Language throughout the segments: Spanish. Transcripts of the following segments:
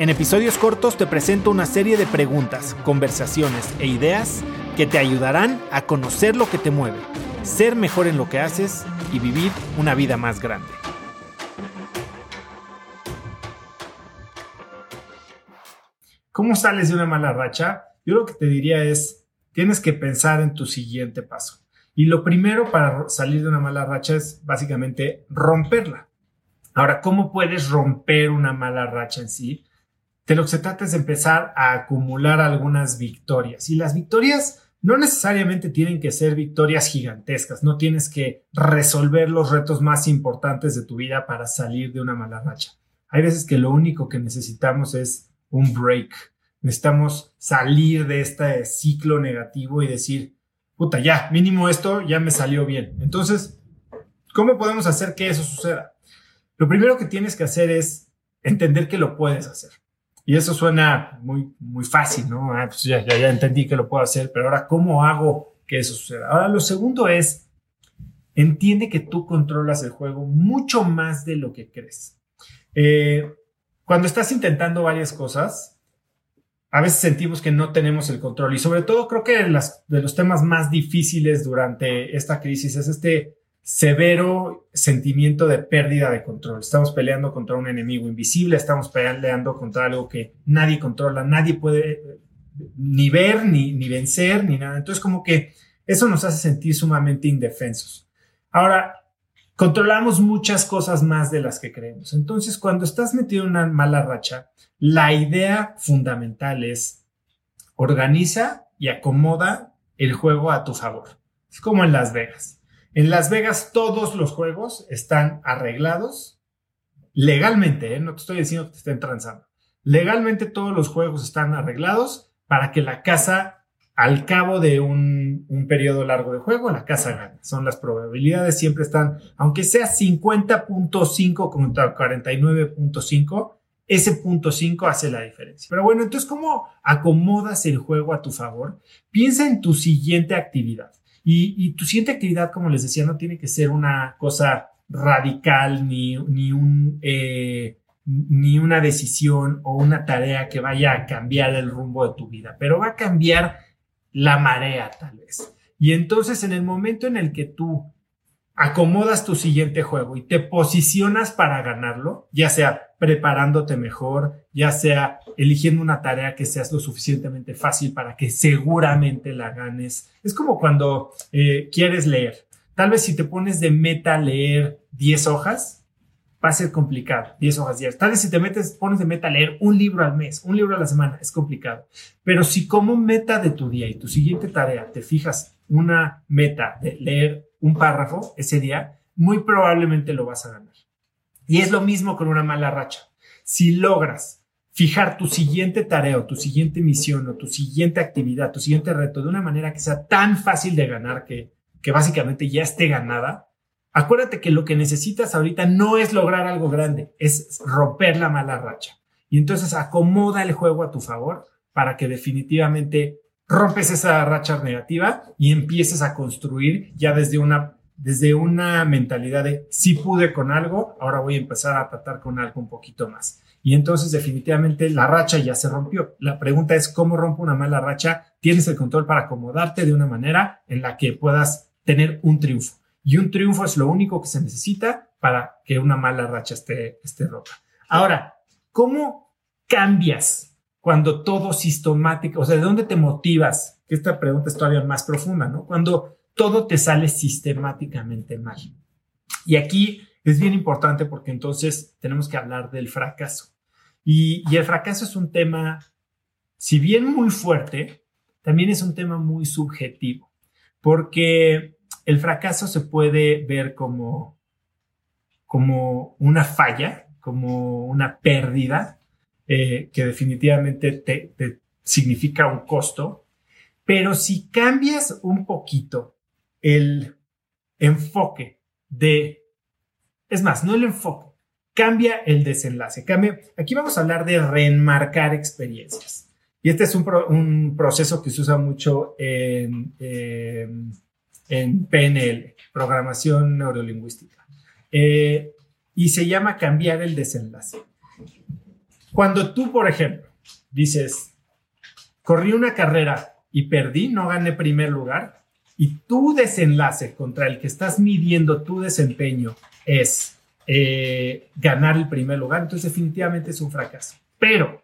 En episodios cortos te presento una serie de preguntas, conversaciones e ideas que te ayudarán a conocer lo que te mueve, ser mejor en lo que haces y vivir una vida más grande. ¿Cómo sales de una mala racha? Yo lo que te diría es, tienes que pensar en tu siguiente paso. Y lo primero para salir de una mala racha es básicamente romperla. Ahora, ¿cómo puedes romper una mala racha en sí? De lo que se trata es empezar a acumular algunas victorias. Y las victorias no necesariamente tienen que ser victorias gigantescas, no tienes que resolver los retos más importantes de tu vida para salir de una mala racha. Hay veces que lo único que necesitamos es un break. Necesitamos salir de este ciclo negativo y decir, puta, ya, mínimo esto ya me salió bien. Entonces, ¿cómo podemos hacer que eso suceda? Lo primero que tienes que hacer es entender que lo puedes hacer. Y eso suena muy, muy fácil, ¿no? Ah, pues ya, ya, entendí que lo puedo hacer, pero ahora, ¿cómo hago que eso suceda? Ahora, lo segundo es, entiende que tú controlas el juego mucho más de lo que crees. Eh, cuando estás intentando varias cosas, a veces sentimos que no tenemos el control y sobre todo creo que las, de los temas más difíciles durante esta crisis es este severo sentimiento de pérdida de control. Estamos peleando contra un enemigo invisible, estamos peleando contra algo que nadie controla, nadie puede eh, ni ver, ni, ni vencer, ni nada. Entonces como que eso nos hace sentir sumamente indefensos. Ahora, controlamos muchas cosas más de las que creemos. Entonces, cuando estás metido en una mala racha, la idea fundamental es organiza y acomoda el juego a tu favor. Es como en Las Vegas en Las Vegas todos los juegos están arreglados legalmente, ¿eh? no te estoy diciendo que te estén transando. Legalmente todos los juegos están arreglados para que la casa, al cabo de un, periodo largo de juego, la casa gane. Son las probabilidades, siempre están, aunque sea 50.5 contra 49.5, ese punto 5 hace la diferencia. Pero bueno, entonces, ¿cómo acomodas el juego a tu favor? Piensa en tu siguiente actividad. Y, tu siguiente actividad, como les decía, no tiene que ser una cosa radical ni, ni, un, eh, ni una decisión o una tarea que vaya a cambiar el rumbo de tu vida, pero va a cambiar la marea tal vez. Y entonces en el momento en el que tú acomodas tu siguiente juego y te posicionas para ganarlo, ya sea preparándote mejor, ya sea eligiendo una tarea que sea lo suficientemente fácil para que seguramente la ganes. Es como cuando eh, quieres leer. Tal vez si te pones de meta leer 10 hojas, va a ser complicado, 10 hojas diarias. Tal vez si te metes, pones de meta leer un libro al mes, un libro a la semana, es complicado. Pero si como meta de tu día y tu siguiente tarea te fijas una meta de leer un párrafo ese día, muy probablemente lo vas a ganar. Y es lo mismo con una mala racha. Si logras fijar tu siguiente tarea o tu siguiente misión o tu siguiente actividad, tu siguiente reto de una manera que sea tan fácil de ganar que, que básicamente ya esté ganada, acuérdate que lo que necesitas ahorita no es lograr algo grande, es romper la mala racha. Y entonces acomoda el juego a tu favor para que definitivamente rompes esa racha negativa y empieces a construir ya desde una, desde una mentalidad de si pude con algo, ahora voy a empezar a tratar con algo un poquito más. Y entonces definitivamente la racha ya se rompió. La pregunta es cómo rompo una mala racha. Tienes el control para acomodarte de una manera en la que puedas tener un triunfo. Y un triunfo es lo único que se necesita para que una mala racha esté, esté rota. Ahora, ¿cómo cambias cuando todo sistemático, o sea, ¿de dónde te motivas? Esta pregunta es todavía más profunda, ¿no? Cuando todo te sale sistemáticamente mal. Y aquí es bien importante porque entonces tenemos que hablar del fracaso. Y, y el fracaso es un tema, si bien muy fuerte, también es un tema muy subjetivo, porque el fracaso se puede ver como, como una falla, como una pérdida, eh, que definitivamente te, significa un costo, pero si cambias un poquito el, enfoque de, es más, no el enfoque, cambia el desenlace, aquí vamos a hablar de reenmarcar experiencias. Y este es un, proceso que se usa mucho en, en, PNL, programación neurolingüística. Eh, y se llama cambiar el desenlace. Cuando tú, por ejemplo, dices, corrí una carrera y perdí, no gané primer lugar, y tu desenlace contra el que estás midiendo tu desempeño es eh, ganar el primer lugar, entonces definitivamente es un fracaso. Pero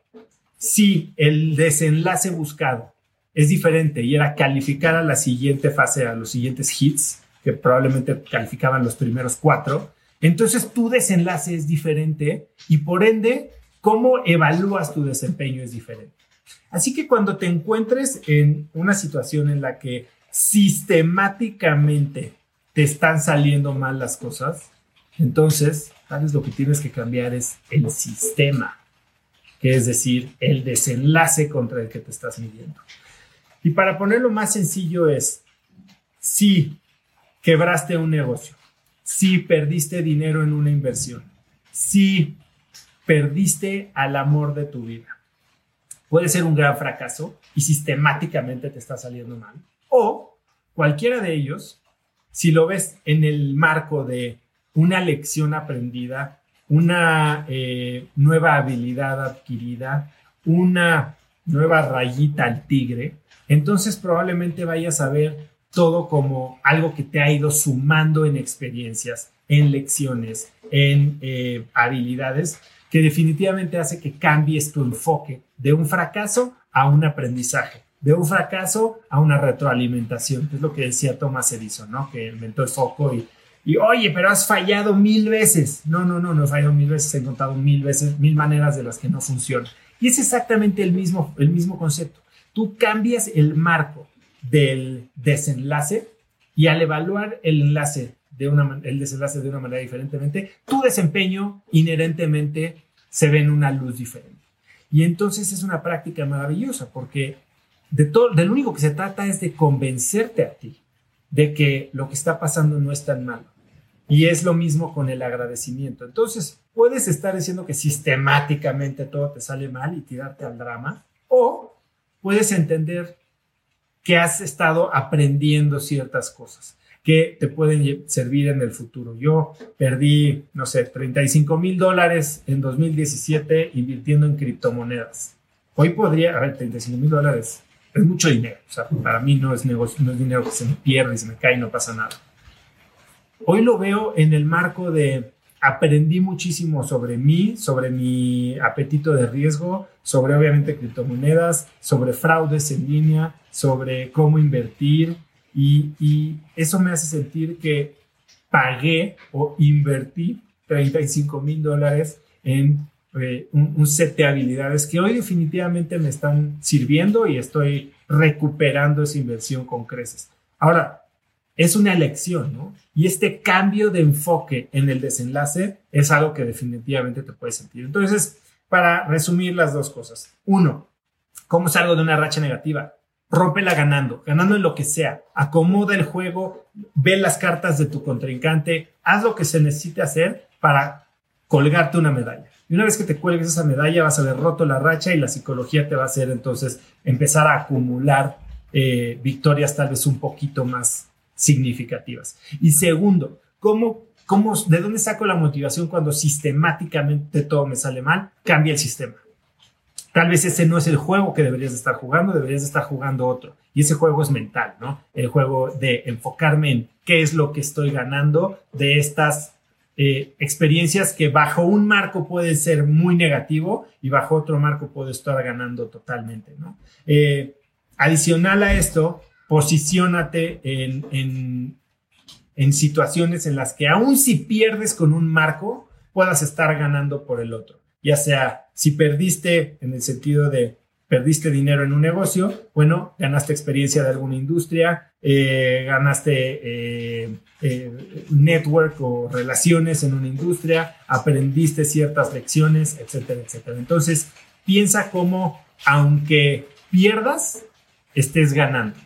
si el desenlace buscado es diferente y era calificar a la siguiente fase, a los siguientes hits, que probablemente calificaban los primeros cuatro, entonces tu desenlace es diferente y por ende, cómo evalúas tu desempeño es diferente. Así que cuando te encuentres en una situación en la que sistemáticamente te están saliendo mal las cosas, entonces tal vez lo que tienes que cambiar es el sistema, que es decir, el desenlace contra el que te estás midiendo. Y para ponerlo más sencillo es, si quebraste un negocio, si perdiste dinero en una inversión, si perdiste al amor de tu vida, puede ser un gran fracaso y sistemáticamente te está saliendo mal. O cualquiera de ellos, si lo ves en el marco de una lección aprendida, una eh, nueva habilidad adquirida, una nueva rayita al tigre, entonces probablemente vayas a ver todo como algo que te ha ido sumando en experiencias, en lecciones, en eh, habilidades que definitivamente hace que cambies tu enfoque de un fracaso a un aprendizaje, de un fracaso a una retroalimentación, que es lo que decía Thomas Edison, ¿no? Que inventó el foco y, y, oye, pero has fallado mil veces. No, no, no, no he fallado mil veces, he encontrado mil veces, mil maneras de las que no funcionan. Y es exactamente el mismo, el mismo concepto. Tú cambias el marco del desenlace y al evaluar el enlace de una, el desenlace de una manera diferentemente, tu desempeño inherentemente se ve en una luz diferente. Y entonces es una práctica maravillosa porque de todo, del único que se trata es de convencerte a ti de que lo que está pasando no es tan malo. Y es lo mismo con el agradecimiento. Entonces, puedes estar diciendo que sistemáticamente todo te sale mal y tirarte al drama, o puedes entender que has estado aprendiendo ciertas cosas que te pueden servir en el futuro. Yo perdí, no sé, 35 mil dólares en 2017 invirtiendo en criptomonedas. Hoy podría, a ver, 35 mil dólares es mucho dinero. O sea, para mí no es negocio, no es dinero que se me pierde y se me cae y no pasa nada. Hoy lo veo en el marco de aprendí muchísimo sobre mí, sobre mi apetito de riesgo, sobre obviamente criptomonedas, sobre fraudes en línea, sobre cómo invertir, y, eso me hace sentir que pagué o invertí 35 mil dólares en eh, un, set de habilidades que hoy definitivamente me están sirviendo y estoy recuperando esa inversión con creces. Ahora, es una elección, ¿no? Y este cambio de enfoque en el desenlace es algo que definitivamente te puede sentir. Entonces, para resumir las dos cosas. Uno, ¿cómo salgo de una racha negativa? Rómpela ganando, ganando en lo que sea. Acomoda el juego, ve las cartas de tu contrincante, haz lo que se necesite hacer para colgarte una medalla. Y una vez que te cuelgues esa medalla, vas a haber roto la racha y la psicología te va a hacer entonces empezar a acumular eh, victorias tal vez un poquito más significativas. Y segundo, ¿cómo, cómo, ¿de dónde saco la motivación cuando sistemáticamente todo me sale mal? Cambia el sistema. Tal vez ese no es el juego que deberías estar jugando, deberías estar jugando otro. Y ese juego es mental, ¿no? El juego de enfocarme en qué es lo que estoy ganando de estas eh, experiencias que bajo un marco puede ser muy negativo y bajo otro marco puedo estar ganando totalmente, ¿no? Eh, adicional a esto, posiciónate en, en, en situaciones en las que aun si pierdes con un marco, puedas estar ganando por el otro ya sea si perdiste en el sentido de perdiste dinero en un negocio, bueno, ganaste experiencia de alguna industria, eh, ganaste eh, eh, network o relaciones en una industria, aprendiste ciertas lecciones, etcétera, etcétera. Entonces, piensa cómo, aunque pierdas, estés ganando.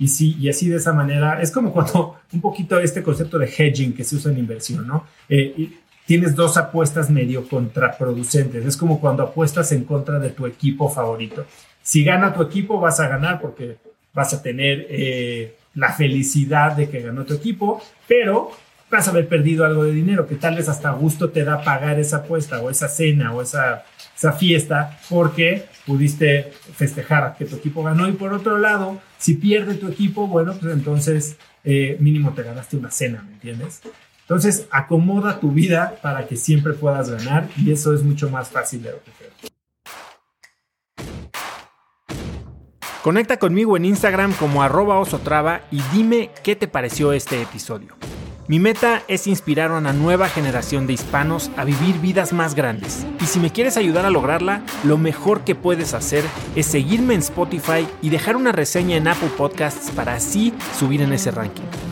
Y sí, y así de esa manera, es como cuando un poquito este concepto de hedging que se usa en inversión, ¿no? Eh, tienes dos apuestas medio contraproducentes. Es como cuando apuestas en contra de tu equipo favorito. Si gana tu equipo, vas a ganar porque vas a tener eh, la felicidad de que ganó tu equipo, pero vas a haber perdido algo de dinero que tal vez hasta gusto te da pagar esa apuesta o esa cena o esa, esa fiesta porque pudiste festejar que tu equipo ganó. Y por otro lado, si pierde tu equipo, bueno, pues entonces eh, mínimo te ganaste una cena, ¿me entiendes? Entonces, acomoda tu vida para que siempre puedas ganar y eso es mucho más fácil de lo que creo. Conecta conmigo en Instagram como arroba osotrava y dime qué te pareció este episodio. Mi meta es inspirar a una nueva generación de hispanos a vivir vidas más grandes. Y si me quieres ayudar a lograrla, lo mejor que puedes hacer es seguirme en Spotify y dejar una reseña en Apple Podcasts para así subir en ese ranking.